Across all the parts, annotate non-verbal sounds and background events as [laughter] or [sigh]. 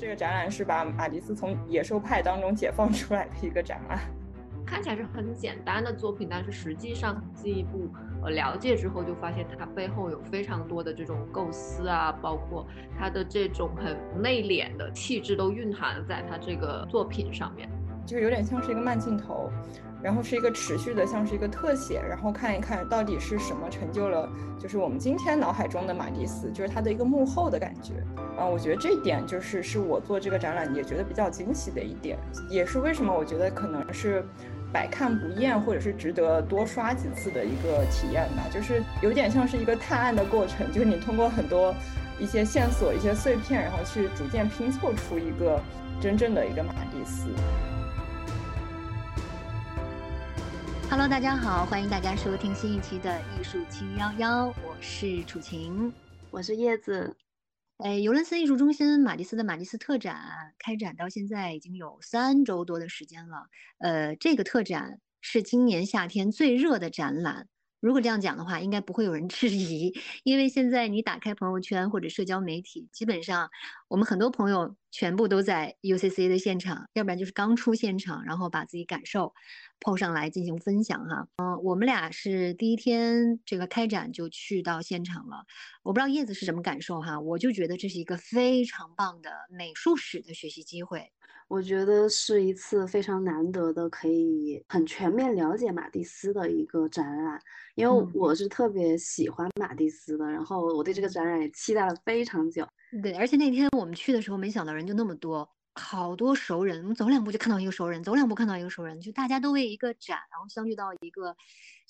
这个展览是把马蒂斯从野兽派当中解放出来的一个展览。看起来是很简单的作品，但是实际上进一步呃了解之后，就发现它背后有非常多的这种构思啊，包括它的这种很内敛的气质都蕴含在它这个作品上面，就是有点像是一个慢镜头。然后是一个持续的，像是一个特写，然后看一看到底是什么成就了，就是我们今天脑海中的马蒂斯，就是他的一个幕后的感觉。啊，我觉得这一点就是是我做这个展览也觉得比较惊喜的一点，也是为什么我觉得可能是百看不厌，或者是值得多刷几次的一个体验吧。就是有点像是一个探案的过程，就是你通过很多一些线索、一些碎片，然后去逐渐拼凑出一个真正的一个马蒂斯。Hello，大家好，欢迎大家收听新一期的艺术七幺幺，我是楚晴，我是叶子。哎，尤伦斯艺术中心马蒂斯的马蒂斯特展开展到现在已经有三周多的时间了。呃，这个特展是今年夏天最热的展览。如果这样讲的话，应该不会有人质疑，[laughs] 因为现在你打开朋友圈或者社交媒体，基本上我们很多朋友全部都在 UCC 的现场，要不然就是刚出现场，然后把自己感受。抛上来进行分享哈，嗯，我们俩是第一天这个开展就去到现场了，我不知道叶子是什么感受哈，我就觉得这是一个非常棒的美术史的学习机会，我觉得是一次非常难得的可以很全面了解马蒂斯的一个展览，因为我是特别喜欢马蒂斯的，然后我对这个展览也期待了非常久，对，而且那天我们去的时候，没想到人就那么多。好多熟人，我们走两步就看到一个熟人，走两步看到一个熟人，就大家都为一个展，然后相聚到一个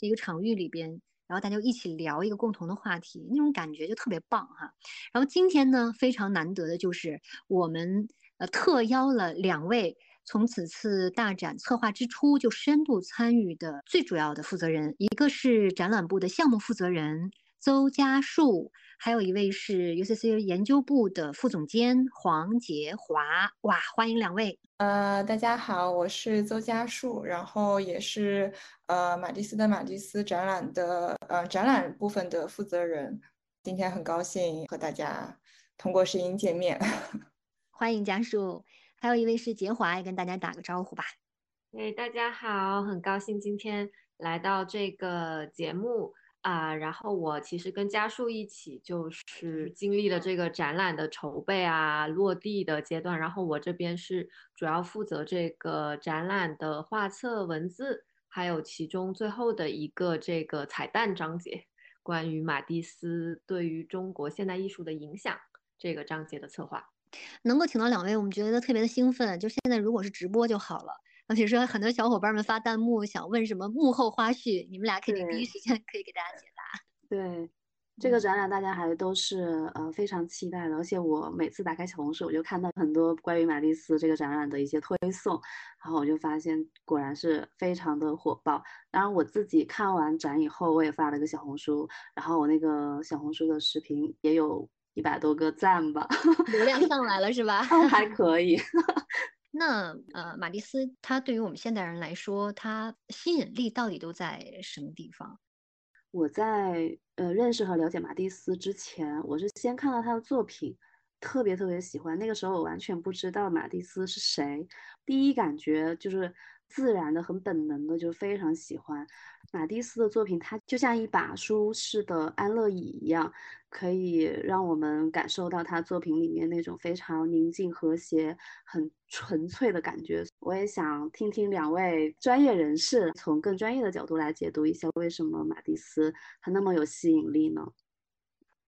一个场域里边，然后大家一起聊一个共同的话题，那种感觉就特别棒哈。然后今天呢，非常难得的就是我们呃特邀了两位从此次大展策划之初就深度参与的最主要的负责人，一个是展览部的项目负责人邹家树。还有一位是 UCC 研究部的副总监黄杰华，哇，欢迎两位。呃，大家好，我是邹家树，然后也是呃马蒂斯的马蒂斯展览的呃展览部分的负责人。今天很高兴和大家通过声音见面，[laughs] 欢迎家树。还有一位是杰华，也跟大家打个招呼吧。哎，大家好，很高兴今天来到这个节目。啊，然后我其实跟家树一起，就是经历了这个展览的筹备啊、落地的阶段。然后我这边是主要负责这个展览的画册、文字，还有其中最后的一个这个彩蛋章节，关于马蒂斯对于中国现代艺术的影响这个章节的策划。能够请到两位，我们觉得特别的兴奋。就现在如果是直播就好了。而且说很多小伙伴们发弹幕想问什么幕后花絮，你们俩肯定第一时间 [laughs] 可以给大家解答。[laughs] 对，这个展览大家还都是呃非常期待的，而且我每次打开小红书，我就看到很多关于马蒂斯这个展览的一些推送，然后我就发现果然是非常的火爆。当然我自己看完展以后，我也发了个小红书，然后我那个小红书的视频也有一百多个赞吧，流量上来了是吧？[laughs] 还可以。那呃，马蒂斯他对于我们现代人来说，他吸引力到底都在什么地方？我在呃认识和了解马蒂斯之前，我是先看到他的作品，特别特别喜欢。那个时候我完全不知道马蒂斯是谁，第一感觉就是自然的、很本能的，就非常喜欢马蒂斯的作品。它就像一把舒适的安乐椅一样。可以让我们感受到他作品里面那种非常宁静、和谐、很纯粹的感觉。我也想听听两位专业人士从更专业的角度来解读一下，为什么马蒂斯他那么有吸引力呢？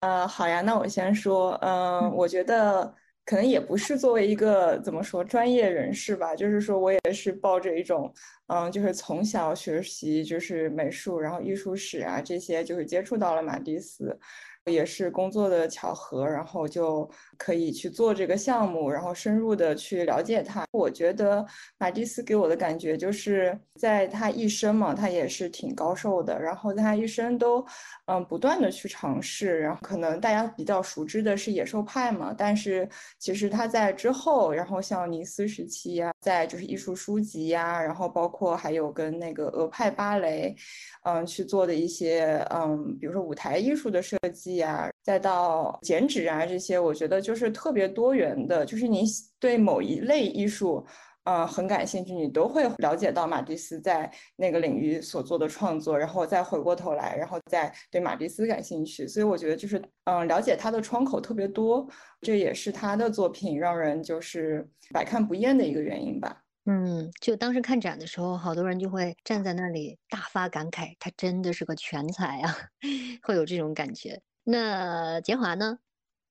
呃，好呀，那我先说，嗯，我觉得可能也不是作为一个怎么说专业人士吧，就是说我也是抱着一种，嗯，就是从小学习就是美术，然后艺术史啊这些，就是接触到了马蒂斯。也是工作的巧合，然后就可以去做这个项目，然后深入的去了解他。我觉得马蒂斯给我的感觉就是在他一生嘛，他也是挺高寿的，然后在他一生都嗯不断的去尝试。然后可能大家比较熟知的是野兽派嘛，但是其实他在之后，然后像尼斯时期呀，在就是艺术书籍呀，然后包括或还有跟那个俄派芭蕾，嗯去做的一些嗯，比如说舞台艺术的设计。啊，再到剪纸啊这些，我觉得就是特别多元的，就是你对某一类艺术。呃，很感兴趣，你都会了解到马蒂斯在那个领域所做的创作，然后再回过头来，然后再对马蒂斯感兴趣。所以我觉得就是，嗯，了解他的窗口特别多，这也是他的作品让人就是百看不厌的一个原因吧。嗯，就当时看展的时候，好多人就会站在那里大发感慨，他真的是个全才啊，[laughs] 会有这种感觉。那杰华呢？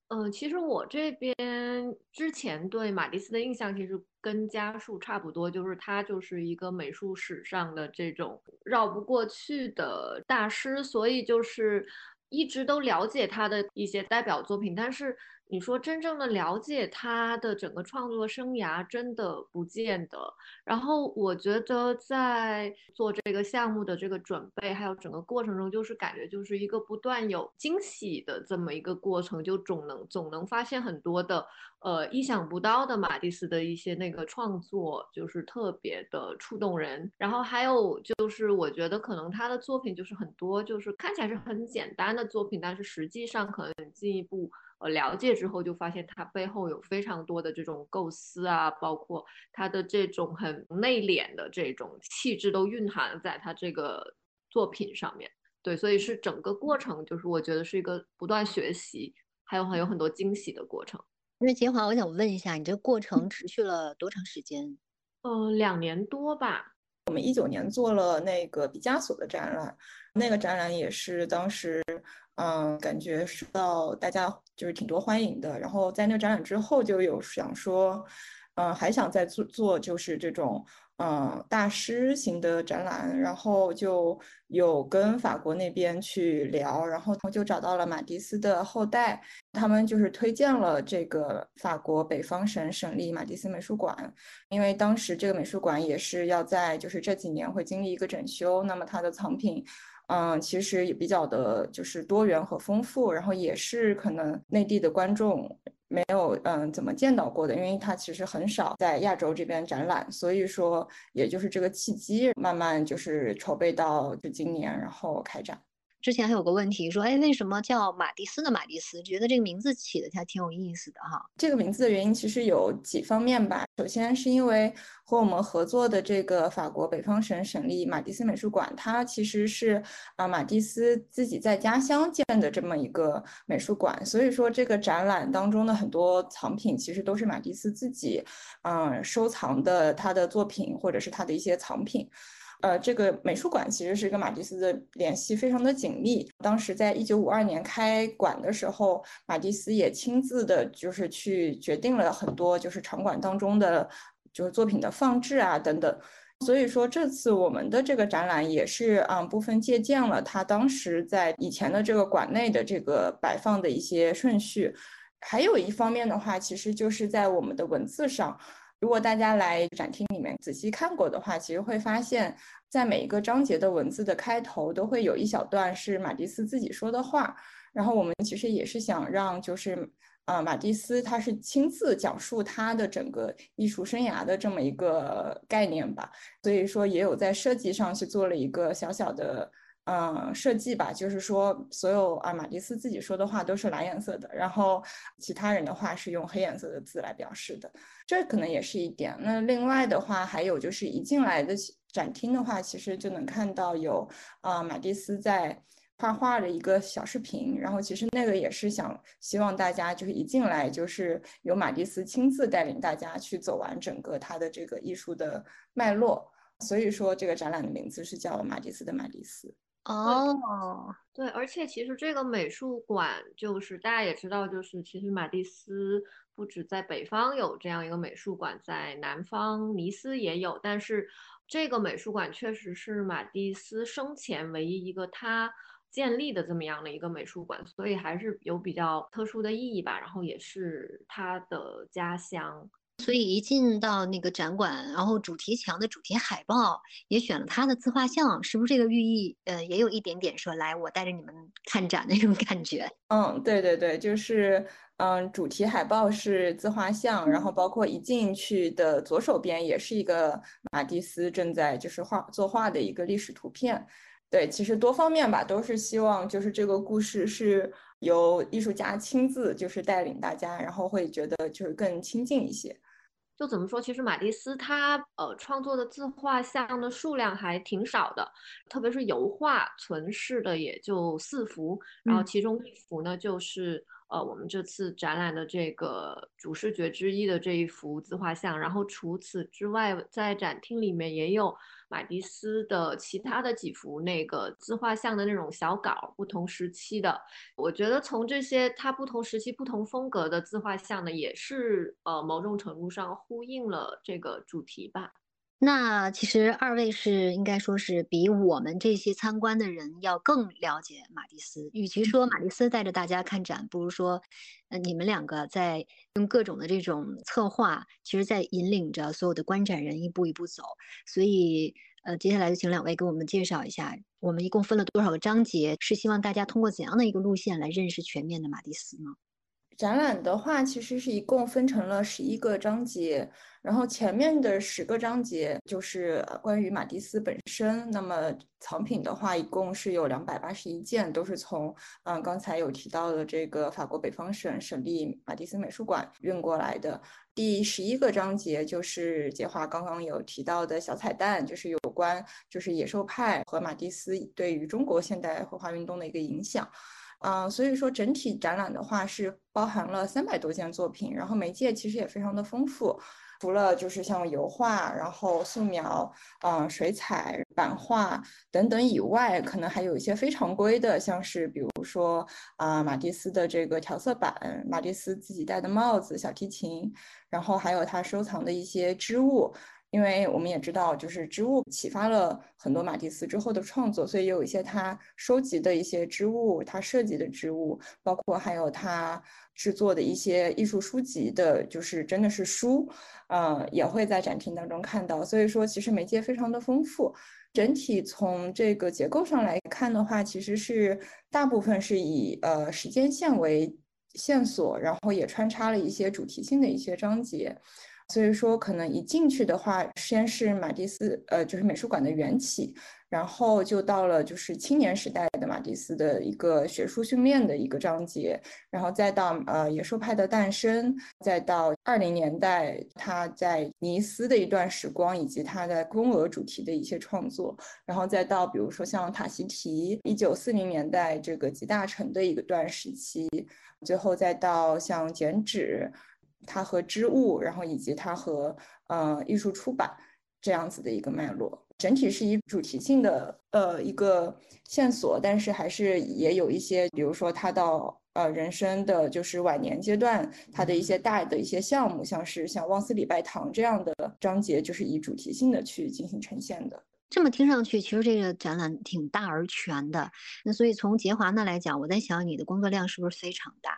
嗯，其实我这边之前对马蒂斯的印象其实跟家树差不多，就是他就是一个美术史上的这种绕不过去的大师，所以就是一直都了解他的一些代表作品，但是。你说真正的了解他的整个创作生涯，真的不见得。然后我觉得在做这个项目的这个准备，还有整个过程中，就是感觉就是一个不断有惊喜的这么一个过程，就总能总能发现很多的呃意想不到的马蒂斯的一些那个创作，就是特别的触动人。然后还有就是我觉得可能他的作品就是很多就是看起来是很简单的作品，但是实际上可能进一步。呃，了解之后就发现他背后有非常多的这种构思啊，包括他的这种很内敛的这种气质都蕴含在他这个作品上面。对，所以是整个过程，就是我觉得是一个不断学习，还有还有很多惊喜的过程。那杰华，我想问一下，你这个过程持续了多长时间？呃，两年多吧。我们一九年做了那个毕加索的展览，那个展览也是当时。嗯，感觉受到大家就是挺多欢迎的。然后在那个展览之后，就有想说，嗯，还想再做做就是这种嗯大师型的展览。然后就有跟法国那边去聊，然后就找到了马蒂斯的后代，他们就是推荐了这个法国北方省省立马蒂斯美术馆，因为当时这个美术馆也是要在就是这几年会经历一个整修，那么它的藏品。嗯，其实也比较的，就是多元和丰富，然后也是可能内地的观众没有嗯怎么见到过的，因为它其实很少在亚洲这边展览，所以说也就是这个契机，慢慢就是筹备到就今年，然后开展。之前还有个问题说，哎，为什么叫马蒂斯的马蒂斯？觉得这个名字起的还挺有意思的哈。这个名字的原因其实有几方面吧。首先是因为和我们合作的这个法国北方省省立马蒂斯美术馆，它其实是啊马蒂斯自己在家乡建的这么一个美术馆，所以说这个展览当中的很多藏品其实都是马蒂斯自己嗯收藏的他的作品或者是他的一些藏品。呃，这个美术馆其实是跟马蒂斯的联系非常的紧密。当时在一九五二年开馆的时候，马蒂斯也亲自的，就是去决定了很多就是场馆当中的就是作品的放置啊等等。所以说这次我们的这个展览也是啊部分借鉴了他当时在以前的这个馆内的这个摆放的一些顺序。还有一方面的话，其实就是在我们的文字上。如果大家来展厅里面仔细看过的话，其实会发现，在每一个章节的文字的开头都会有一小段是马蒂斯自己说的话。然后我们其实也是想让，就是啊，马蒂斯他是亲自讲述他的整个艺术生涯的这么一个概念吧。所以说，也有在设计上去做了一个小小的。嗯，设计吧，就是说，所有啊，马蒂斯自己说的话都是蓝颜色的，然后其他人的话是用黑颜色的字来表示的，这可能也是一点。那另外的话，还有就是一进来的展厅的话，其实就能看到有啊，马蒂斯在画画的一个小视频，然后其实那个也是想希望大家就是一进来就是由马蒂斯亲自带领大家去走完整个他的这个艺术的脉络，所以说这个展览的名字是叫马蒂斯的马蒂斯。哦，对，而且其实这个美术馆就是大家也知道，就是其实马蒂斯不止在北方有这样一个美术馆，在南方尼斯也有，但是这个美术馆确实是马蒂斯生前唯一一个他建立的这么样的一个美术馆，所以还是有比较特殊的意义吧。然后也是他的家乡。所以一进到那个展馆，然后主题墙的主题海报也选了他的自画像，是不是这个寓意？呃，也有一点点说来我带着你们看展那种感觉。嗯，对对对，就是嗯，主题海报是自画像，然后包括一进去的左手边也是一个马蒂斯正在就是画作画的一个历史图片。对，其实多方面吧，都是希望就是这个故事是由艺术家亲自就是带领大家，然后会觉得就是更亲近一些。就怎么说，其实马蒂斯他呃创作的自画像的数量还挺少的，特别是油画存世的也就四幅，然后其中一幅呢就是。呃，我们这次展览的这个主视觉之一的这一幅自画像，然后除此之外，在展厅里面也有马蒂斯的其他的几幅那个自画像的那种小稿，不同时期的。我觉得从这些他不同时期、不同风格的自画像呢，也是呃某种程度上呼应了这个主题吧。那其实二位是应该说是比我们这些参观的人要更了解马蒂斯。与其说马蒂斯带着大家看展，不如说，呃，你们两个在用各种的这种策划，其实在引领着所有的观展人一步一步走。所以，呃，接下来就请两位给我们介绍一下，我们一共分了多少个章节？是希望大家通过怎样的一个路线来认识全面的马蒂斯呢？展览的话，其实是一共分成了十一个章节，然后前面的十个章节就是关于马蒂斯本身。那么藏品的话，一共是有两百八十一件，都是从嗯刚才有提到的这个法国北方省省立马蒂斯美术馆运过来的。第十一个章节就是杰华刚刚有提到的小彩蛋，就是有关就是野兽派和马蒂斯对于中国现代绘画运动的一个影响。啊，所以说整体展览的话是包含了三百多件作品，然后媒介其实也非常的丰富，除了就是像油画，然后素描，啊，水彩、版画等等以外，可能还有一些非常规的，像是比如说啊，马蒂斯的这个调色板，马蒂斯自己戴的帽子、小提琴，然后还有他收藏的一些织物。因为我们也知道，就是织物启发了很多马蒂斯之后的创作，所以有一些他收集的一些织物，他设计的织物，包括还有他制作的一些艺术书籍的，就是真的是书，呃，也会在展厅当中看到。所以说，其实媒介非常的丰富。整体从这个结构上来看的话，其实是大部分是以呃时间线为线索，然后也穿插了一些主题性的一些章节。所以说，可能一进去的话，先是马蒂斯，呃，就是美术馆的缘起，然后就到了就是青年时代的马蒂斯的一个学术训练的一个章节，然后再到呃野兽派的诞生，再到二零年代他在尼斯的一段时光，以及他在公鹅主题的一些创作，然后再到比如说像塔希提一九四零年代这个集大成的一个段时期，最后再到像剪纸。它和织物，然后以及它和呃艺术出版这样子的一个脉络，整体是以主题性的呃一个线索，但是还是也有一些，比如说他到呃人生的就是晚年阶段，他的一些大的一些项目，像是像旺斯礼拜堂这样的章节，就是以主题性的去进行呈现的。这么听上去，其实这个展览挺大而全的。那所以从杰华那来讲，我在想你的工作量是不是非常大？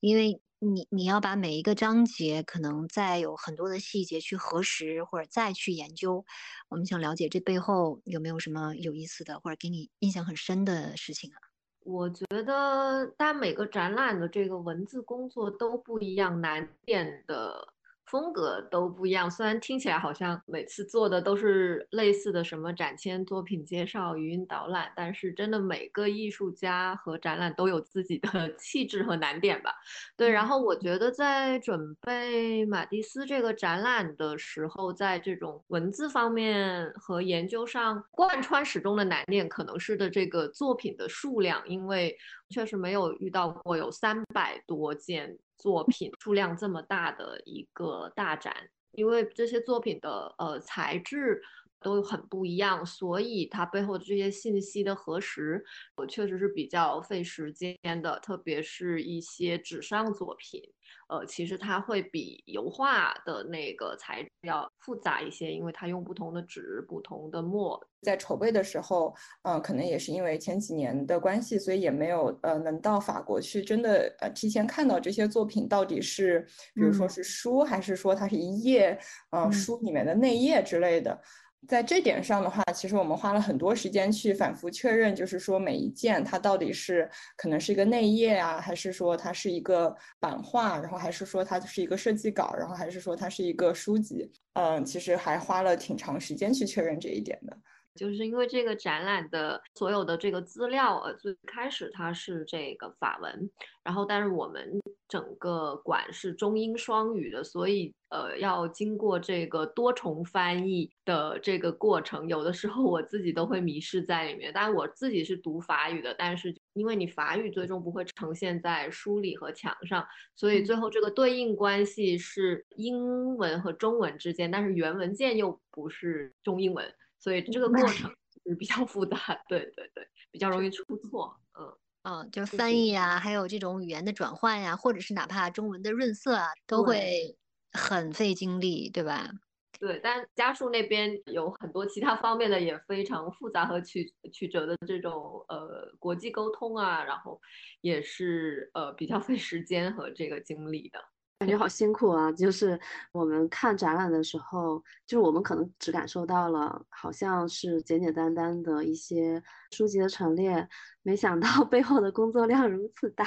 因为你你要把每一个章节可能再有很多的细节去核实或者再去研究，我们想了解这背后有没有什么有意思的或者给你印象很深的事情啊？我觉得，但每个展览的这个文字工作都不一样，难点的。风格都不一样，虽然听起来好像每次做的都是类似的什么展签、作品介绍、语音导览，但是真的每个艺术家和展览都有自己的 [laughs] 气质和难点吧。对，然后我觉得在准备马蒂斯这个展览的时候，在这种文字方面和研究上贯穿始终的难点，可能是的这个作品的数量，因为确实没有遇到过有三百多件。作品数量这么大的一个大展，因为这些作品的呃材质都很不一样，所以它背后的这些信息的核实，我确实是比较费时间的，特别是一些纸上作品。呃，其实它会比油画的那个材质要复杂一些，因为它用不同的纸、不同的墨。在筹备的时候，嗯，可能也是因为前几年的关系，所以也没有呃能到法国去，真的呃提前看到这些作品到底是，比如说是书，还是说它是一页，嗯，书里面的内页之类的。在这点上的话，其实我们花了很多时间去反复确认，就是说每一件它到底是可能是一个内页啊，还是说它是一个版画，然后还是说它是一个设计稿，然后还是说它是一个书籍。嗯，其实还花了挺长时间去确认这一点的。就是因为这个展览的所有的这个资料，呃，最开始它是这个法文，然后但是我们整个馆是中英双语的，所以呃要经过这个多重翻译的这个过程，有的时候我自己都会迷失在里面。但是我自己是读法语的，但是因为你法语最终不会呈现在书里和墙上，所以最后这个对应关系是英文和中文之间，但是原文件又不是中英文。所以这个过程是比较复杂，对对对，比较容易出错，嗯嗯，就是翻译啊，还有这种语言的转换呀，或者是哪怕中文的润色啊，都会很费精力，对吧？对，但家属那边有很多其他方面的也非常复杂和曲曲折的这种呃国际沟通啊，然后也是呃比较费时间和这个精力的。感觉好辛苦啊！就是我们看展览的时候，就是我们可能只感受到了好像是简简单单的一些书籍的陈列，没想到 [laughs] 背后的工作量如此大。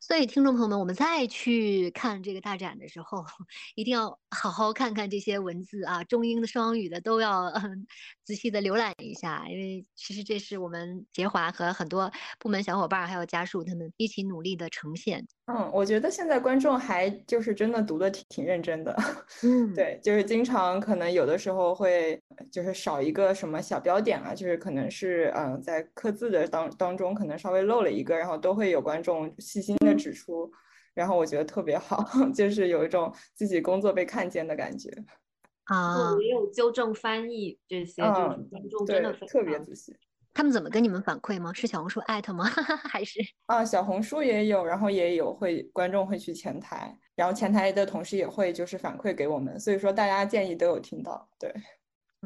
所以，听众朋友们，我们再去看这个大展的时候，[laughs] 一定要好好看看这些文字啊，中英的、双语的都要嗯 [laughs] 仔细的浏览一下，因为其实这是我们杰华和很多部门小伙伴还有家属他们一起努力的呈现。嗯，我觉得现在观众还就是真的读的挺挺认真的。[laughs] 嗯，对，就是经常可能有的时候会就是少一个什么小标点啊，就是可能是嗯在刻字的当当中可能稍微漏了一个，然后都会有观众细心的指出，然后我觉得特别好，[laughs] 就是有一种自己工作被看见的感觉。啊，也有纠正翻译这些，就是观众真的特别仔细。他们怎么跟你们反馈吗？是小红书艾特吗？[laughs] 还是啊，小红书也有，然后也有会观众会去前台，然后前台的同事也会就是反馈给我们，所以说大家建议都有听到。对，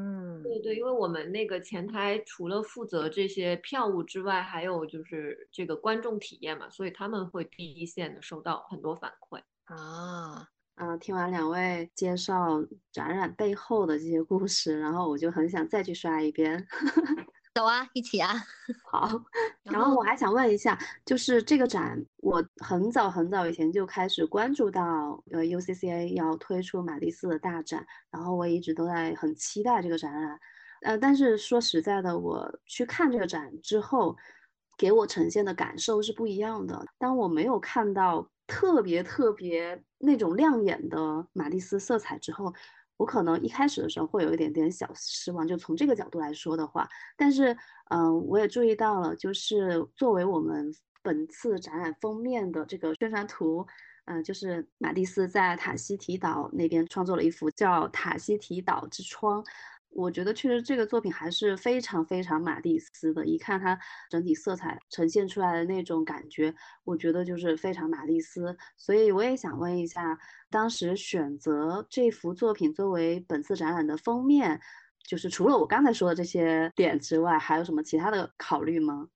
嗯，对对，因为我们那个前台除了负责这些票务之外，还有就是这个观众体验嘛，所以他们会第一线的收到很多反馈啊。嗯，听完两位介绍展览背后的这些故事，然后我就很想再去刷一遍。[laughs] 走啊，一起啊！[laughs] 好，然后我还想问一下，就是这个展，我很早很早以前就开始关注到，呃，UCCA 要推出马蒂斯的大展，然后我一直都在很期待这个展览，呃，但是说实在的，我去看这个展之后，给我呈现的感受是不一样的。当我没有看到特别特别那种亮眼的马蒂斯色彩之后。我可能一开始的时候会有一点点小失望，就从这个角度来说的话，但是，嗯，我也注意到了，就是作为我们本次展览封面的这个宣传图，嗯，就是马蒂斯在塔希提岛那边创作了一幅叫《塔希提岛之窗》。我觉得确实这个作品还是非常非常马蒂斯的，一看它整体色彩呈现出来的那种感觉，我觉得就是非常马蒂斯。所以我也想问一下，当时选择这幅作品作为本次展览的封面，就是除了我刚才说的这些点之外，还有什么其他的考虑吗？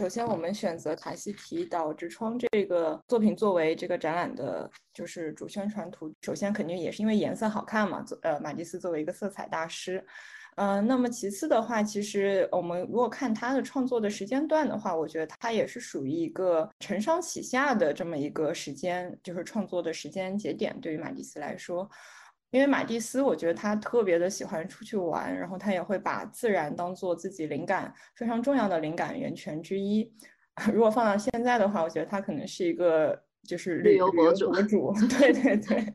首先，我们选择卡西提岛之窗这个作品作为这个展览的，就是主宣传图。首先，肯定也是因为颜色好看嘛。呃，马蒂斯作为一个色彩大师，嗯，那么其次的话，其实我们如果看他的创作的时间段的话，我觉得他也是属于一个承上启下的这么一个时间，就是创作的时间节点。对于马蒂斯来说。因为马蒂斯，我觉得他特别的喜欢出去玩，然后他也会把自然当做自己灵感非常重要的灵感源泉之一。[laughs] 如果放到现在的话，我觉得他可能是一个就是旅游博主，博主，对对对，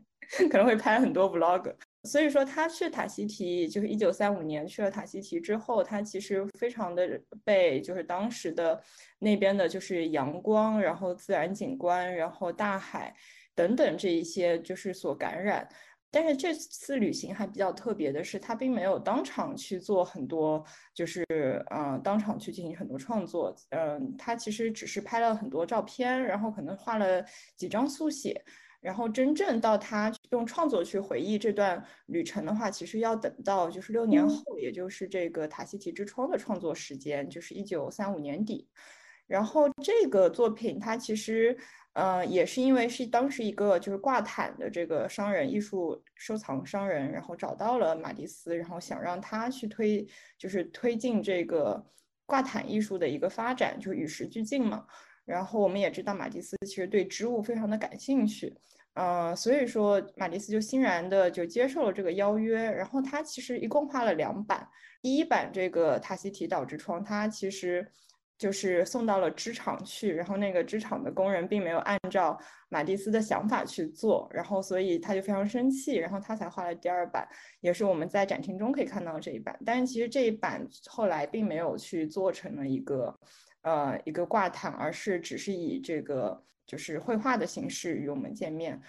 可能会拍很多 vlog。所以说他去塔希提，就是一九三五年去了塔希提之后，他其实非常的被就是当时的那边的就是阳光，然后自然景观，然后大海等等这一些就是所感染。但是这次旅行还比较特别的是，他并没有当场去做很多，就是嗯，当场去进行很多创作。嗯，他其实只是拍了很多照片，然后可能画了几张速写。然后真正到他用创作去回忆这段旅程的话，其实要等到就是六年后，也就是这个塔希提之窗的创作时间，就是一九三五年底。然后这个作品，它其实。呃，也是因为是当时一个就是挂毯的这个商人、艺术收藏商人，然后找到了马蒂斯，然后想让他去推，就是推进这个挂毯艺术的一个发展，就与时俱进嘛。然后我们也知道马蒂斯其实对织物非常的感兴趣，嗯，所以说马蒂斯就欣然的就接受了这个邀约。然后他其实一共画了两版，第一版这个塔希提岛之窗，他其实。就是送到了织厂去，然后那个织厂的工人并没有按照马蒂斯的想法去做，然后所以他就非常生气，然后他才画了第二版，也是我们在展厅中可以看到这一版。但是其实这一版后来并没有去做成了一个呃一个挂毯，而是只是以这个就是绘画的形式与我们见面。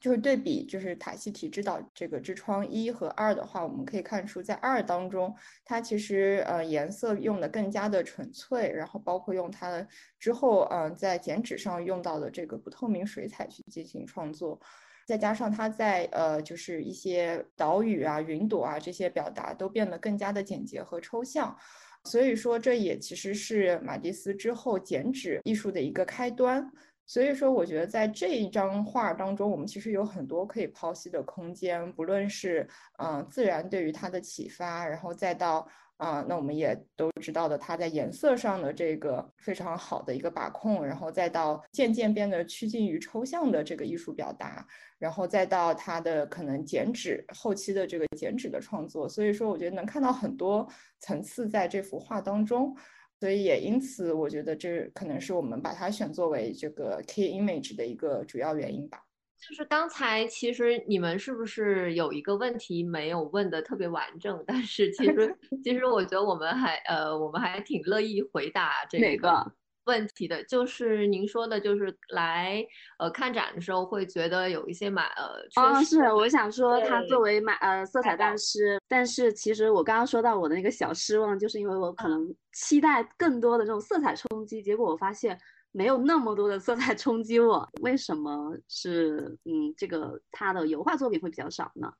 就是对比，就是塔希提之岛这个之窗一和二的话，我们可以看出，在二当中，它其实呃颜色用的更加的纯粹，然后包括用它的之后，嗯，在剪纸上用到的这个不透明水彩去进行创作，再加上它在呃就是一些岛屿啊、云朵啊这些表达都变得更加的简洁和抽象，所以说这也其实是马蒂斯之后剪纸艺术的一个开端。所以说，我觉得在这一张画当中，我们其实有很多可以剖析的空间，不论是嗯自然对于它的启发，然后再到啊，那我们也都知道的，它在颜色上的这个非常好的一个把控，然后再到渐渐变得趋近于抽象的这个艺术表达，然后再到它的可能剪纸后期的这个剪纸的创作。所以说，我觉得能看到很多层次在这幅画当中。所以也因此，我觉得这可能是我们把它选作为这个 key image 的一个主要原因吧。就是刚才其实你们是不是有一个问题没有问的特别完整？但是其实其实我觉得我们还呃我们还挺乐意回答这个。问题的就是您说的，就是来呃看展的时候会觉得有一些买呃，哦，是我想说他作为买呃色彩大师，但是其实我刚刚说到我的那个小失望，就是因为我可能期待更多的这种色彩冲击，结果我发现没有那么多的色彩冲击我。为什么是嗯这个他的油画作品会比较少呢？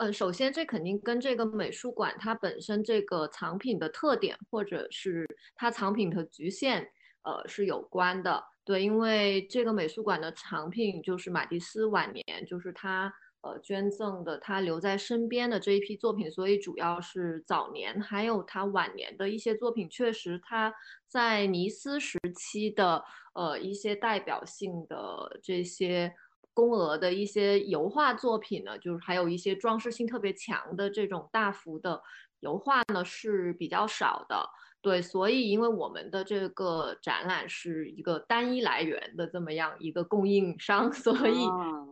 嗯，首先这肯定跟这个美术馆它本身这个藏品的特点，或者是它藏品的局限，呃是有关的。对，因为这个美术馆的藏品就是马蒂斯晚年，就是他呃捐赠的，他留在身边的这一批作品，所以主要是早年还有他晚年的一些作品，确实他在尼斯时期的呃一些代表性的这些。公额的一些油画作品呢，就是还有一些装饰性特别强的这种大幅的油画呢是比较少的。对，所以因为我们的这个展览是一个单一来源的这么样一个供应商，[laughs] 所以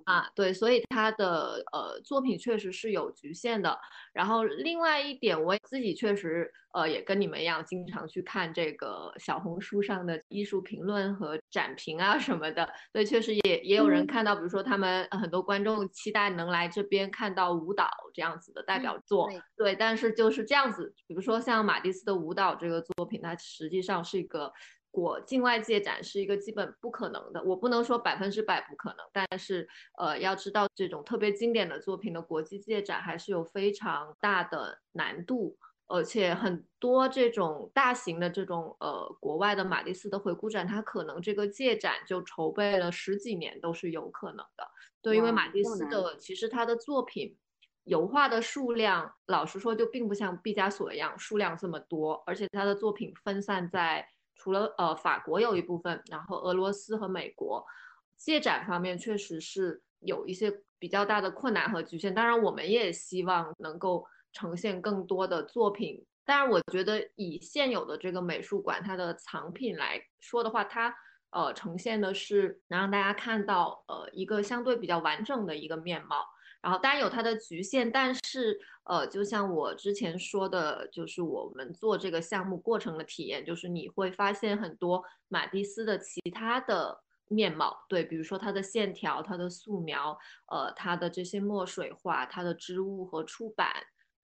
啊，对，所以它的呃作品确实是有局限的。然后另外一点，我自己确实。呃，也跟你们一样，经常去看这个小红书上的艺术评论和展评啊什么的。所以确实也也有人看到，比如说他们很多观众期待能来这边看到舞蹈这样子的代表作。对，但是就是这样子，比如说像马蒂斯的舞蹈这个作品，它实际上是一个国境外借展，是一个基本不可能的。我不能说百分之百不可能，但是呃，要知道这种特别经典的作品的国际借展还是有非常大的难度。而且很多这种大型的这种呃国外的马蒂斯的回顾展，它可能这个借展就筹备了十几年都是有可能的。对，因为马蒂斯的其实他的作品油画的数量，老实说就并不像毕加索一样数量这么多，而且他的作品分散在除了呃法国有一部分，然后俄罗斯和美国，借展方面确实是有一些比较大的困难和局限。当然，我们也希望能够。呈现更多的作品，但是我觉得以现有的这个美术馆它的藏品来说的话，它呃呈现的是能让大家看到呃一个相对比较完整的一个面貌。然后当然有它的局限，但是呃就像我之前说的，就是我们做这个项目过程的体验，就是你会发现很多马蒂斯的其他的面貌，对，比如说它的线条、它的素描，呃，它的这些墨水画、它的织物和出版。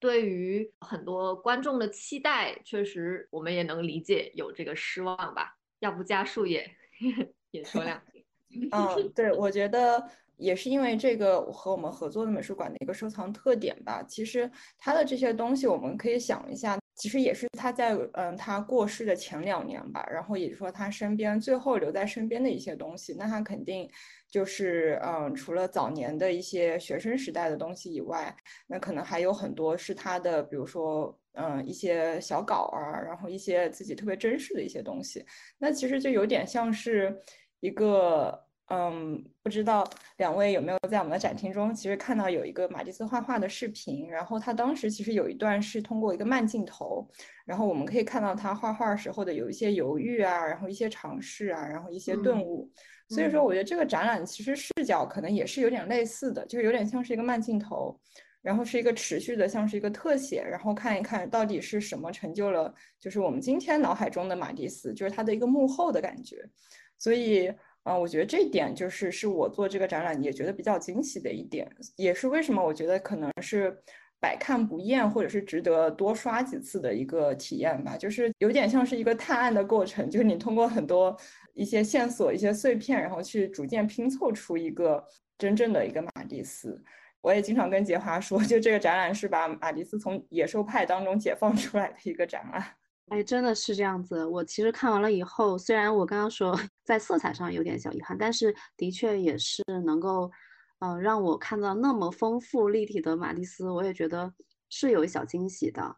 对于很多观众的期待，确实我们也能理解有这个失望吧。要不加树叶 [laughs] 也说两句。嗯，对，我觉得也是因为这个和我们合作的美术馆的一个收藏特点吧。其实它的这些东西，我们可以想一下。其实也是他在嗯他过世的前两年吧，然后也就说他身边最后留在身边的一些东西，那他肯定就是嗯除了早年的一些学生时代的东西以外，那可能还有很多是他的，比如说嗯一些小稿啊，然后一些自己特别珍视的一些东西，那其实就有点像是一个嗯，不知道两位有没有在我们的展厅中，其实看到有一个马蒂斯画画的视频。然后他当时其实有一段是通过一个慢镜头，然后我们可以看到他画画时候的有一些犹豫啊，然后一些尝试啊，然后一些顿悟。所以说，我觉得这个展览其实视角可能也是有点类似的，就是有点像是一个慢镜头，然后是一个持续的，像是一个特写，然后看一看到底是什么成就了，就是我们今天脑海中的马蒂斯，就是他的一个幕后的感觉。所以。啊，我觉得这一点就是是我做这个展览也觉得比较惊喜的一点，也是为什么我觉得可能是百看不厌，或者是值得多刷几次的一个体验吧。就是有点像是一个探案的过程，就是你通过很多一些线索、一些碎片，然后去逐渐拼凑出一个真正的一个马蒂斯。我也经常跟杰华说，就这个展览是把马蒂斯从野兽派当中解放出来的一个展览。哎，真的是这样子。我其实看完了以后，虽然我刚刚说 [laughs] 在色彩上有点小遗憾，但是的确也是能够，嗯，让我看到那么丰富立体的马蒂斯，我也觉得是有小惊喜的。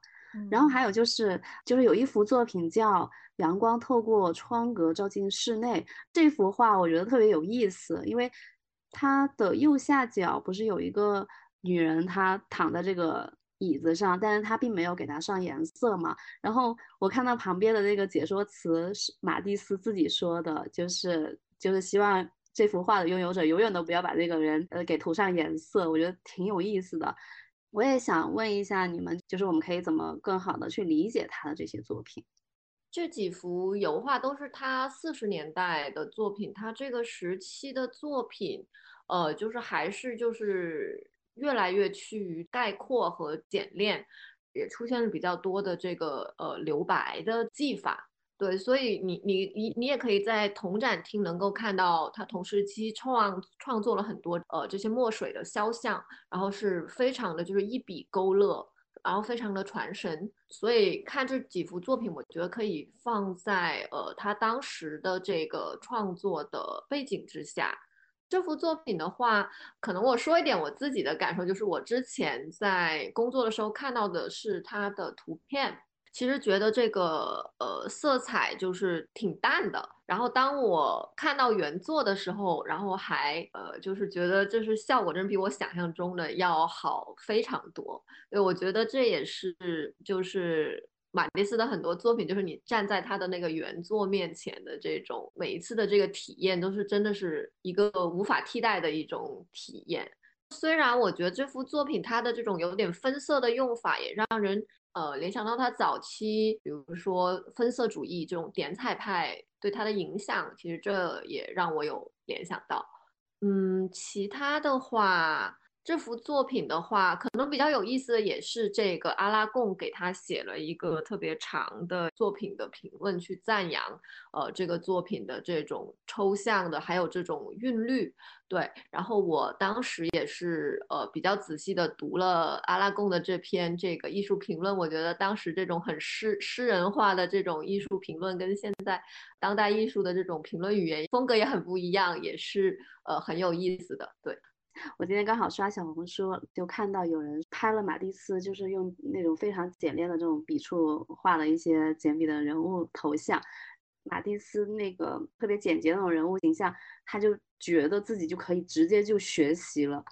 然后还有就是，就是有一幅作品叫《阳光透过窗格照进室内》，这幅画我觉得特别有意思，因为它的右下角不是有一个女人，她躺在这个。椅子上，但是他并没有给它上颜色嘛。然后我看到旁边的那个解说词是马蒂斯自己说的，就是就是希望这幅画的拥有者永远都不要把这个人呃给涂上颜色。我觉得挺有意思的。我也想问一下你们，就是我们可以怎么更好的去理解他的这些作品？这几幅油画都是他四十年代的作品，他这个时期的作品，呃，就是还是就是。越来越趋于概括和简练，也出现了比较多的这个呃留白的技法。对，所以你你你你也可以在同展厅能够看到他同时期创创作了很多呃这些墨水的肖像，然后是非常的就是一笔勾勒，然后非常的传神。所以看这几幅作品，我觉得可以放在呃他当时的这个创作的背景之下。这幅作品的话，可能我说一点我自己的感受，就是我之前在工作的时候看到的是它的图片，其实觉得这个呃色彩就是挺淡的。然后当我看到原作的时候，然后还呃就是觉得这是效果真比我想象中的要好非常多。对，我觉得这也是就是。马蒂斯的很多作品，就是你站在他的那个原作面前的这种每一次的这个体验，都是真的是一个无法替代的一种体验。虽然我觉得这幅作品它的这种有点分色的用法，也让人呃联想到他早期，比如说分色主义这种点彩派对他的影响，其实这也让我有联想到。嗯，其他的话。这幅作品的话，可能比较有意思的也是这个阿拉贡给他写了一个特别长的作品的评论，去赞扬呃这个作品的这种抽象的，还有这种韵律。对，然后我当时也是呃比较仔细的读了阿拉贡的这篇这个艺术评论，我觉得当时这种很诗诗人化的这种艺术评论，跟现在当代艺术的这种评论语言风格也很不一样，也是呃很有意思的。对。我今天刚好刷小红书，就看到有人拍了马蒂斯，就是用那种非常简练的这种笔触画了一些简笔的人物头像。马蒂斯那个特别简洁那种人物形象，他就觉得自己就可以直接就学习了。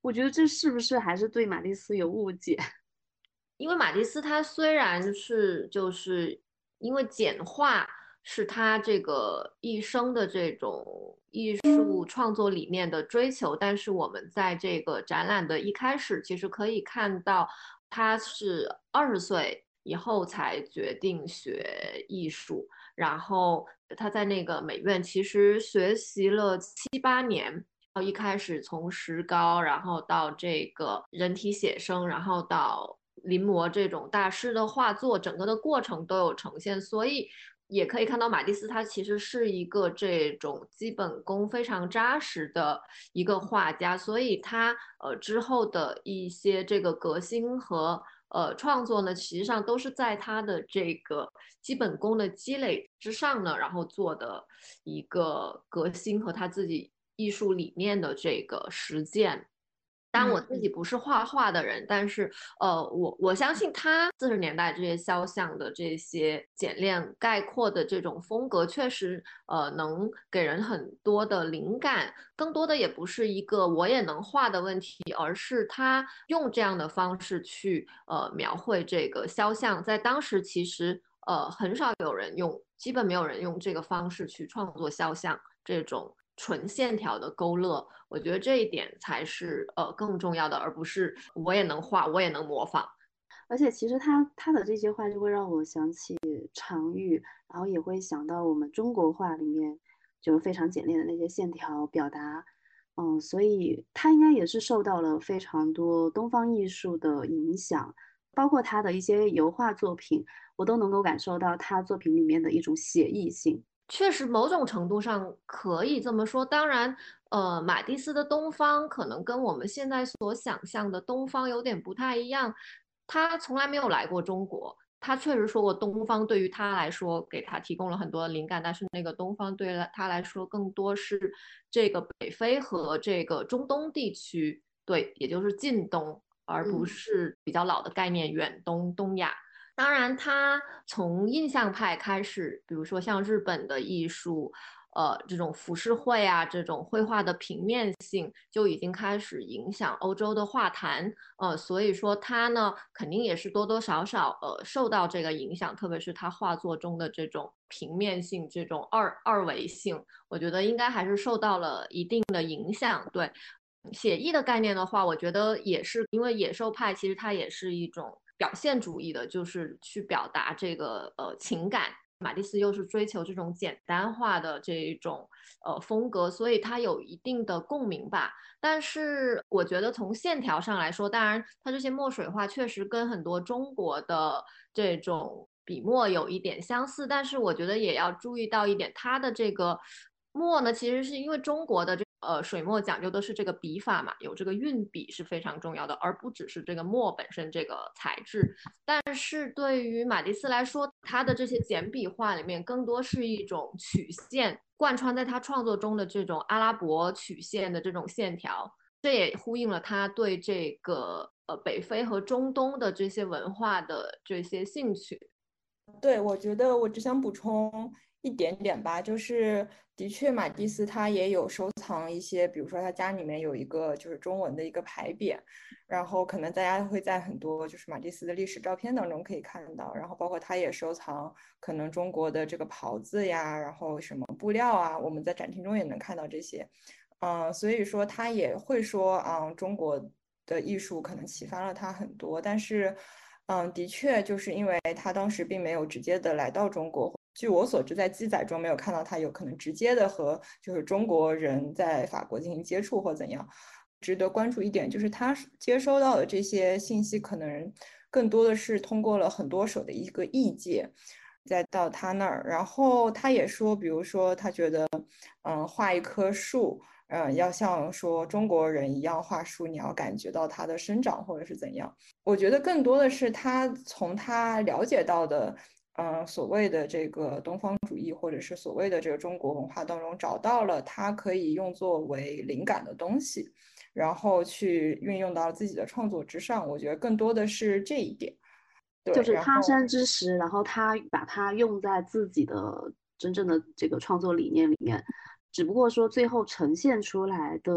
我觉得这是不是还是对马蒂斯有误解？[laughs] 因为马蒂斯他虽然是就是因为简化。是他这个一生的这种艺术创作理念的追求，但是我们在这个展览的一开始，其实可以看到他是二十岁以后才决定学艺术，然后他在那个美院其实学习了七八年，一开始从石膏，然后到这个人体写生，然后到临摹这种大师的画作，整个的过程都有呈现，所以。也可以看到马蒂斯，他其实是一个这种基本功非常扎实的一个画家，所以他呃之后的一些这个革新和呃创作呢，实际上都是在他的这个基本功的积累之上呢，然后做的一个革新和他自己艺术理念的这个实践。当然我自己不是画画的人，但是呃，我我相信他四十年代这些肖像的这些简练概括的这种风格，确实呃能给人很多的灵感。更多的也不是一个我也能画的问题，而是他用这样的方式去呃描绘这个肖像，在当时其实呃很少有人用，基本没有人用这个方式去创作肖像这种。纯线条的勾勒，我觉得这一点才是呃更重要的，而不是我也能画，我也能模仿。而且其实他他的这些画就会让我想起常玉，然后也会想到我们中国画里面就是非常简练的那些线条表达。嗯，所以他应该也是受到了非常多东方艺术的影响，包括他的一些油画作品，我都能够感受到他作品里面的一种写意性。确实，某种程度上可以这么说。当然，呃，马蒂斯的东方可能跟我们现在所想象的东方有点不太一样。他从来没有来过中国，他确实说过东方对于他来说给他提供了很多灵感，但是那个东方对他来说更多是这个北非和这个中东地区，对，也就是近东，而不是比较老的概念远东、东亚。当然，他从印象派开始，比如说像日本的艺术，呃，这种浮世绘啊，这种绘画的平面性就已经开始影响欧洲的画坛，呃，所以说他呢，肯定也是多多少少呃受到这个影响，特别是他画作中的这种平面性、这种二二维性，我觉得应该还是受到了一定的影响。对，写意的概念的话，我觉得也是因为野兽派其实它也是一种。表现主义的，就是去表达这个呃情感。马蒂斯又是追求这种简单化的这一种呃风格，所以它有一定的共鸣吧。但是我觉得从线条上来说，当然它这些墨水画确实跟很多中国的这种笔墨有一点相似，但是我觉得也要注意到一点，它的这个墨呢，其实是因为中国的这。呃，水墨讲究的是这个笔法嘛，有这个运笔是非常重要的，而不只是这个墨本身这个材质。但是对于马蒂斯来说，他的这些简笔画里面更多是一种曲线，贯穿在他创作中的这种阿拉伯曲线的这种线条，这也呼应了他对这个呃北非和中东的这些文化的这些兴趣。对，我觉得我只想补充。一点点吧，就是的确，马蒂斯他也有收藏一些，比如说他家里面有一个就是中文的一个牌匾，然后可能大家会在很多就是马蒂斯的历史照片当中可以看到，然后包括他也收藏可能中国的这个袍子呀，然后什么布料啊，我们在展厅中也能看到这些，嗯，所以说他也会说，嗯，中国的艺术可能启发了他很多，但是，嗯，的确就是因为他当时并没有直接的来到中国。据我所知，在记载中没有看到他有可能直接的和就是中国人在法国进行接触或怎样。值得关注一点就是他接收到的这些信息，可能更多的是通过了很多手的一个译介，再到他那儿。然后他也说，比如说他觉得，嗯，画一棵树，嗯，要像说中国人一样画树，你要感觉到它的生长或者是怎样。我觉得更多的是他从他了解到的。嗯，所谓的这个东方主义，或者是所谓的这个中国文化当中，找到了它可以用作为灵感的东西，然后去运用到自己的创作之上。我觉得更多的是这一点，就是他山之石，然后他把它用在自己的真正的这个创作理念里面，只不过说最后呈现出来的。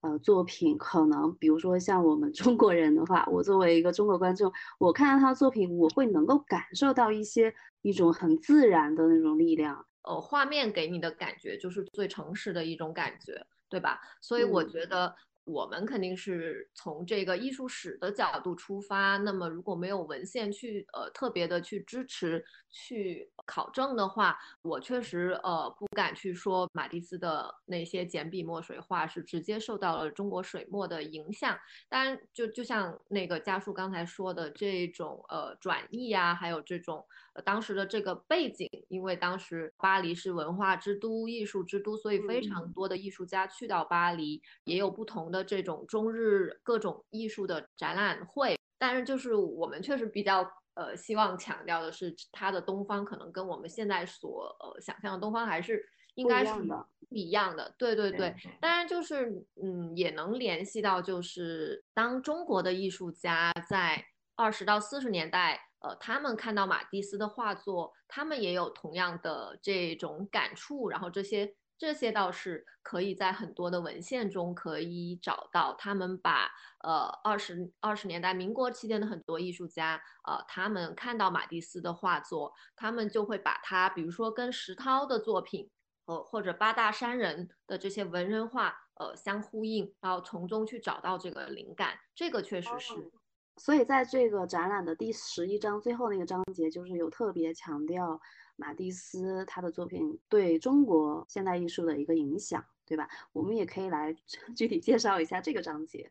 呃，作品可能，比如说像我们 [laughs] 中国人的话，我作为一个中国观众，我看到他的作品，我会能够感受到一些一种很自然的那种力量。呃，画面给你的感觉就是最诚实的一种感觉，对吧？所以我觉得。我们肯定是从这个艺术史的角度出发，那么如果没有文献去呃特别的去支持、去考证的话，我确实呃不敢去说马蒂斯的那些简笔墨水画是直接受到了中国水墨的影响。当然，就就像那个家树刚才说的这种呃转译呀，还有这种当时的这个背景，因为当时巴黎是文化之都、艺术之都，所以非常多的艺术家去到巴黎，也有不同的。这种中日各种艺术的展览会，但是就是我们确实比较呃希望强调的是，它的东方可能跟我们现在所呃想象的东方还是应该是不一样的。对对对，当然就是嗯，也能联系到就是当中国的艺术家在二十到四十年代。呃，他们看到马蒂斯的画作，他们也有同样的这种感触，然后这些这些倒是可以在很多的文献中可以找到。他们把呃二十二十年代民国期间的很多艺术家，呃，他们看到马蒂斯的画作，他们就会把它，比如说跟石涛的作品，呃，或者八大山人的这些文人画，呃，相呼应，然后从中去找到这个灵感。这个确实是。所以在这个展览的第十一章最后那个章节，就是有特别强调马蒂斯他的作品对中国现代艺术的一个影响，对吧？我们也可以来 [laughs] 具体介绍一下这个章节。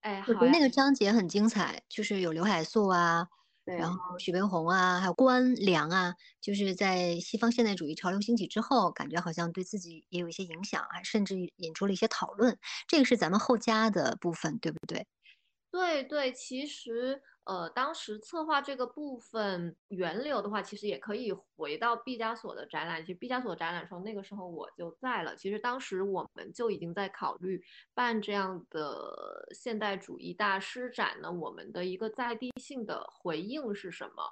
哎，好那个章节很精彩，就是有刘海粟啊，然后徐悲鸿啊，还有关良啊，就是在西方现代主义潮流兴起之后，感觉好像对自己也有一些影响，啊甚至引出了一些讨论。这个是咱们后加的部分，对不对？对对，其实呃，当时策划这个部分源流的话，其实也可以回到毕加索的展览。其实毕加索展览时候，那个时候我就在了。其实当时我们就已经在考虑办这样的现代主义大师展呢。我们的一个在地性的回应是什么？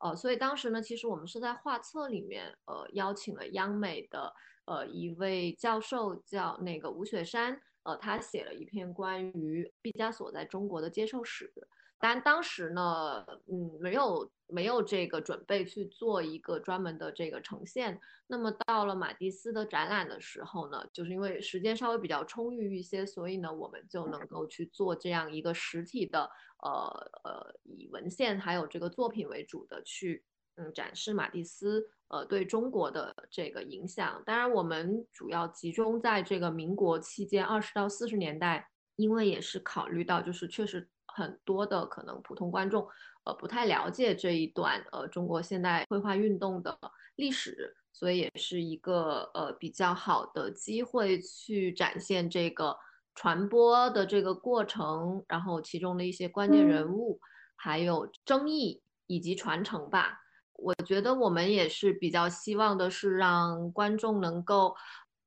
呃，所以当时呢，其实我们是在画册里面呃邀请了央美的呃一位教授，叫那个吴雪山。呃，他写了一篇关于毕加索在中国的接受史，但当时呢，嗯，没有没有这个准备去做一个专门的这个呈现。那么到了马蒂斯的展览的时候呢，就是因为时间稍微比较充裕一些，所以呢，我们就能够去做这样一个实体的，呃呃，以文献还有这个作品为主的去。嗯，展示马蒂斯呃对中国的这个影响。当然，我们主要集中在这个民国期间，二十到四十年代，因为也是考虑到，就是确实很多的可能普通观众呃不太了解这一段呃中国现代绘画运动的历史，所以也是一个呃比较好的机会去展现这个传播的这个过程，然后其中的一些关键人物，还有争议以及传承吧。我觉得我们也是比较希望的是让观众能够，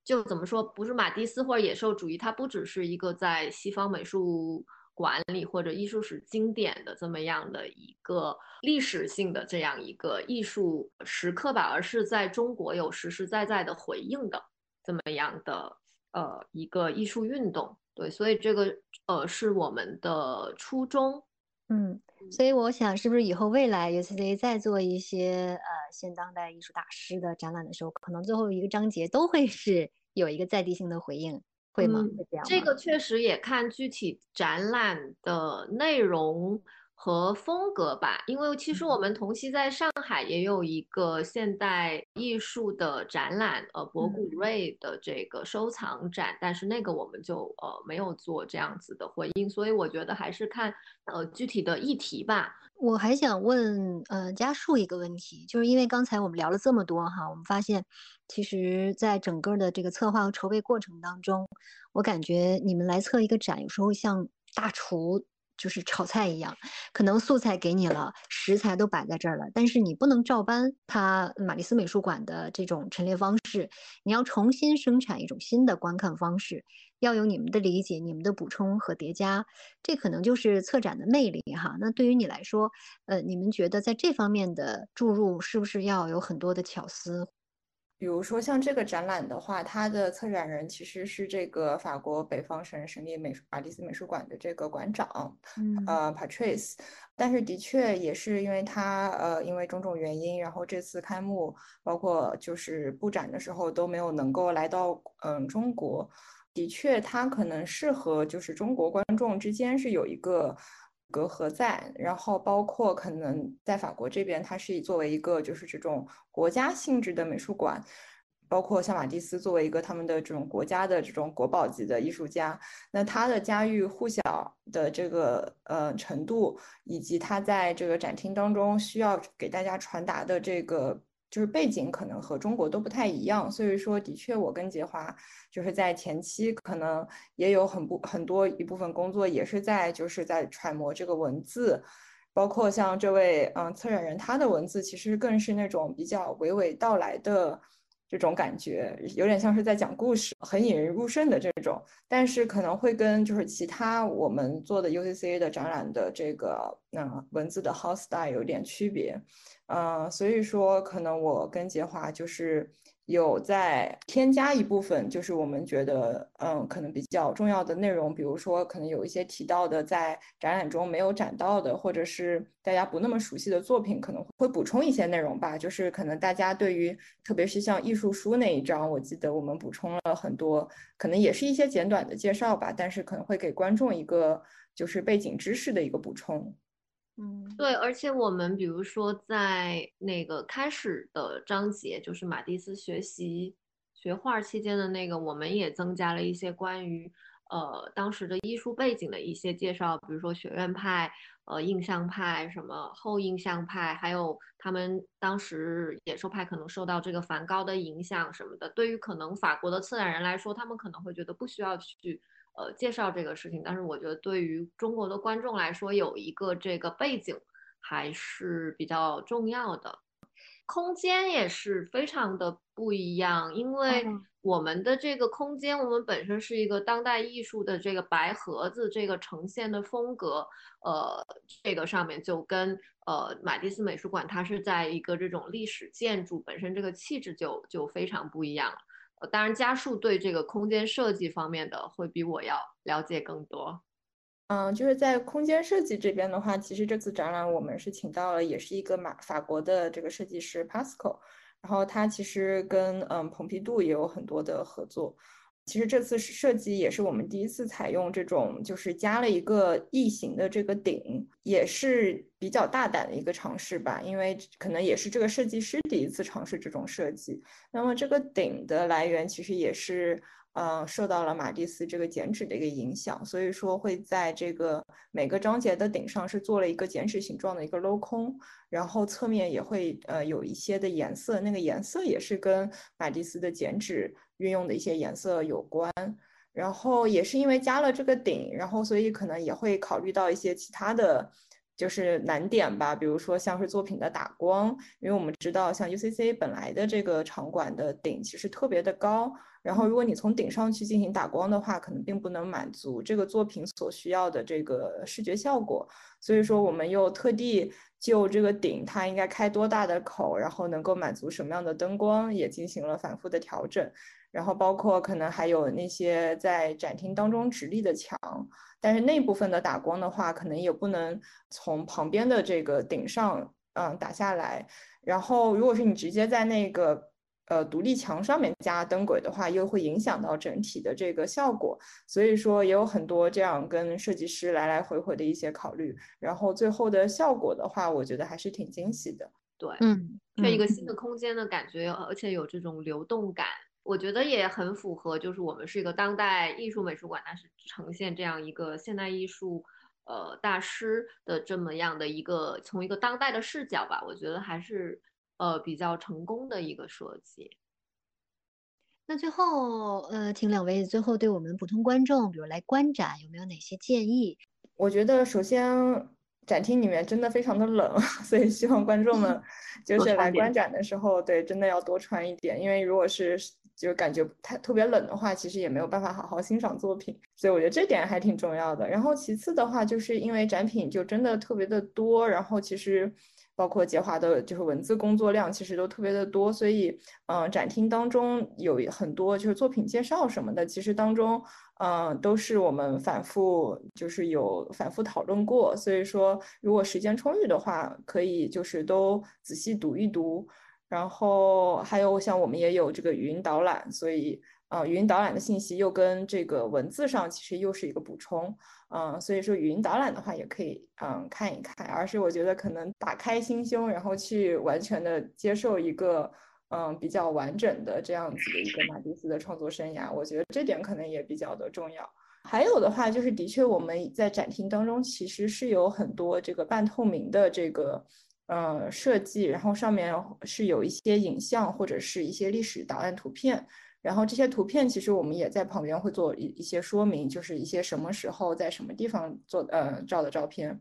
就怎么说，不是马蒂斯或者野兽主义，它不只是一个在西方美术馆里或者艺术史经典的这么样的一个历史性的这样一个艺术时刻吧，而是在中国有实实在在的回应的这么样的呃一个艺术运动。对，所以这个呃是我们的初衷。嗯，所以我想，是不是以后未来 UCC 再做一些呃现当代艺术大师的展览的时候，可能最后一个章节都会是有一个在地性的回应，会吗？会这样这个确实也看具体展览的内容。和风格吧，因为其实我们同期在上海也有一个现代艺术的展览，呃，博古瑞的这个收藏展，但是那个我们就呃没有做这样子的回应，所以我觉得还是看呃具体的议题吧。我还想问呃家树一个问题，就是因为刚才我们聊了这么多哈，我们发现其实在整个的这个策划和筹备过程当中，我感觉你们来测一个展，有时候像大厨。就是炒菜一样，可能素材给你了，食材都摆在这儿了，但是你不能照搬它马蒂斯美术馆的这种陈列方式，你要重新生产一种新的观看方式，要有你们的理解、你们的补充和叠加，这可能就是策展的魅力哈。那对于你来说，呃，你们觉得在这方面的注入是不是要有很多的巧思？比如说像这个展览的话，它的策展人其实是这个法国北方省省立美术马蒂斯美术馆的这个馆长，呃，Patrice。但是的确也是因为他呃因为种种原因，然后这次开幕包括就是布展的时候都没有能够来到嗯中国。的确，他可能是和就是中国观众之间是有一个。隔阂在，然后包括可能在法国这边，它是以作为一个就是这种国家性质的美术馆，包括像马蒂斯作为一个他们的这种国家的这种国宝级的艺术家，那他的家喻户晓的这个呃程度，以及他在这个展厅当中需要给大家传达的这个。就是背景可能和中国都不太一样，所以说的确，我跟杰华就是在前期可能也有很不很多一部分工作也是在就是在揣摩这个文字，包括像这位嗯策展人他的文字其实更是那种比较娓娓道来的这种感觉，有点像是在讲故事，很引人入胜的这种。但是可能会跟就是其他我们做的 UCCA 的展览的这个那文字的 house style 有点区别。嗯，所以说可能我跟杰华就是。有在添加一部分，就是我们觉得，嗯，可能比较重要的内容，比如说可能有一些提到的，在展览中没有展到的，或者是大家不那么熟悉的作品，可能会补充一些内容吧。就是可能大家对于，特别是像艺术书那一章，我记得我们补充了很多，可能也是一些简短的介绍吧，但是可能会给观众一个就是背景知识的一个补充。嗯，对，而且我们比如说在那个开始的章节，就是马蒂斯学习学画期间的那个，我们也增加了一些关于呃当时的艺术背景的一些介绍，比如说学院派、呃印象派、什么后印象派，还有他们当时野兽派可能受到这个梵高的影响什么的。对于可能法国的策展人来说，他们可能会觉得不需要去。呃，介绍这个事情，但是我觉得对于中国的观众来说，有一个这个背景还是比较重要的。空间也是非常的不一样，因为我们的这个空间，我们本身是一个当代艺术的这个白盒子，这个呈现的风格，呃，这个上面就跟呃马蒂斯美术馆，它是在一个这种历史建筑本身，这个气质就就非常不一样了。呃，当然，家树对这个空间设计方面的会比我要了解更多。嗯，就是在空间设计这边的话，其实这次展览我们是请到了，也是一个马法国的这个设计师 Pascal，然后他其实跟嗯蓬皮杜也有很多的合作。其实这次设计也是我们第一次采用这种，就是加了一个异形的这个顶，也是比较大胆的一个尝试吧。因为可能也是这个设计师第一次尝试这种设计。那么这个顶的来源其实也是。嗯，受到了马蒂斯这个剪纸的一个影响，所以说会在这个每个章节的顶上是做了一个剪纸形状的一个镂空，然后侧面也会呃有一些的颜色，那个颜色也是跟马蒂斯的剪纸运用的一些颜色有关。然后也是因为加了这个顶，然后所以可能也会考虑到一些其他的就是难点吧，比如说像是作品的打光，因为我们知道像 UCC 本来的这个场馆的顶其实特别的高。然后，如果你从顶上去进行打光的话，可能并不能满足这个作品所需要的这个视觉效果。所以说，我们又特地就这个顶它应该开多大的口，然后能够满足什么样的灯光，也进行了反复的调整。然后，包括可能还有那些在展厅当中直立的墙，但是那部分的打光的话，可能也不能从旁边的这个顶上嗯打下来。然后，如果是你直接在那个。呃，独立墙上面加灯轨的话，又会影响到整体的这个效果，所以说也有很多这样跟设计师来来回回的一些考虑，然后最后的效果的话，我觉得还是挺惊喜的。对，嗯，这一个新的空间的感觉，而且有这种流动感，我觉得也很符合，就是我们是一个当代艺术美术馆，但是呈现这样一个现代艺术呃大师的这么样的一个从一个当代的视角吧，我觉得还是。呃，比较成功的一个设计。那最后，呃，请两位最后对我们普通观众，比如来观展，有没有哪些建议？我觉得，首先展厅里面真的非常的冷，[laughs] 所以希望观众们 [laughs] 就是来观展的时候，对，真的要多穿一点。因为如果是就感觉太特别冷的话，其实也没有办法好好欣赏作品。所以我觉得这点还挺重要的。然后其次的话，就是因为展品就真的特别的多，然后其实。包括杰华的，就是文字工作量其实都特别的多，所以，嗯，展厅当中有很多就是作品介绍什么的，其实当中，嗯，都是我们反复就是有反复讨论过，所以说如果时间充裕的话，可以就是都仔细读一读，然后还有像我们也有这个语音导览，所以。啊，语音导览的信息又跟这个文字上其实又是一个补充，嗯，所以说语音导览的话也可以嗯看一看，而是我觉得可能打开心胸，然后去完全的接受一个嗯比较完整的这样子的一个马蒂斯的创作生涯，我觉得这点可能也比较的重要。还有的话就是，的确我们在展厅当中其实是有很多这个半透明的这个呃设计，然后上面是有一些影像或者是一些历史档案图片。然后这些图片其实我们也在旁边会做一一些说明，就是一些什么时候在什么地方做呃照的照片，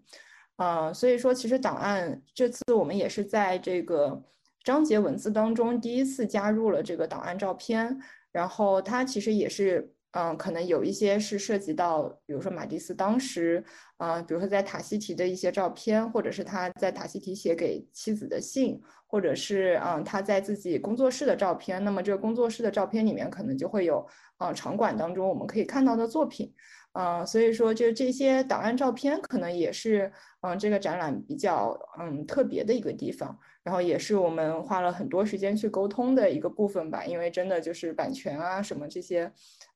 啊，所以说其实档案这次我们也是在这个章节文字当中第一次加入了这个档案照片，然后它其实也是。嗯，可能有一些是涉及到，比如说马蒂斯当时，啊，比如说在塔希提的一些照片，或者是他在塔希提写给妻子的信，或者是嗯他在自己工作室的照片。那么这个工作室的照片里面可能就会有，嗯场馆当中我们可以看到的作品，啊，所以说就这些档案照片可能也是，嗯这个展览比较嗯特别的一个地方。然后也是我们花了很多时间去沟通的一个部分吧，因为真的就是版权啊什么这些，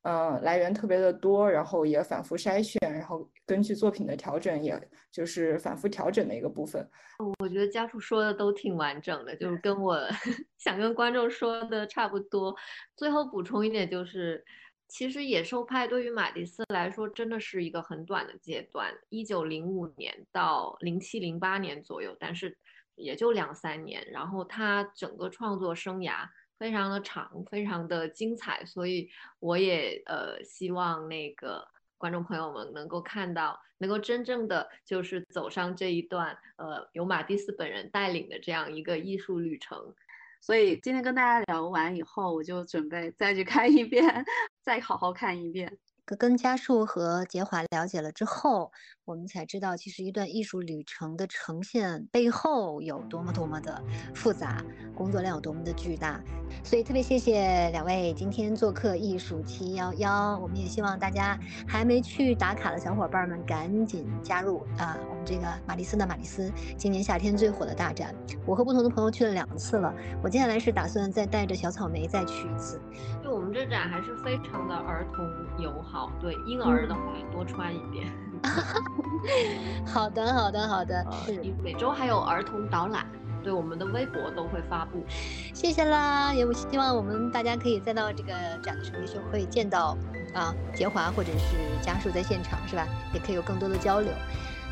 嗯，来源特别的多，然后也反复筛选，然后根据作品的调整，也就是反复调整的一个部分。我觉得家属说的都挺完整的，就是跟我 [laughs] 想跟观众说的差不多。最后补充一点就是，其实野兽派对于马蒂斯来说真的是一个很短的阶段，一九零五年到零七零八年左右，但是。也就两三年，然后他整个创作生涯非常的长，非常的精彩，所以我也呃希望那个观众朋友们能够看到，能够真正的就是走上这一段呃由马蒂斯本人带领的这样一个艺术旅程。所以今天跟大家聊完以后，我就准备再去看一遍，[laughs] 再好好看一遍。跟家树和杰华了解了之后，我们才知道，其实一段艺术旅程的呈现背后有多么多么的复杂，工作量有多么的巨大。所以特别谢谢两位今天做客艺术七幺幺。我们也希望大家还没去打卡的小伙伴们赶紧加入啊！我们这个玛丽斯的玛丽斯今年夏天最火的大展，我和不同的朋友去了两次了。我接下来是打算再带着小草莓再去一次。就我们这展还是非常的儿童友好，对婴儿的话多穿一点。[laughs] 好的，好的，好的。是，每周还有儿童导览，对我们的微博都会发布。谢谢啦，也希望我们大家可以再到这个展的时候，会见到啊杰华或者是家属在现场，是吧？也可以有更多的交流。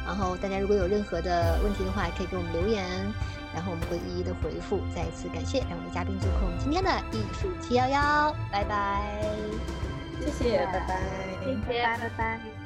然后大家如果有任何的问题的话，也可以给我们留言。然后我们会一一的回复。再一次感谢两位嘉宾做客我们今天的艺术七幺幺，拜拜，谢谢，拜拜，谢谢，拜拜。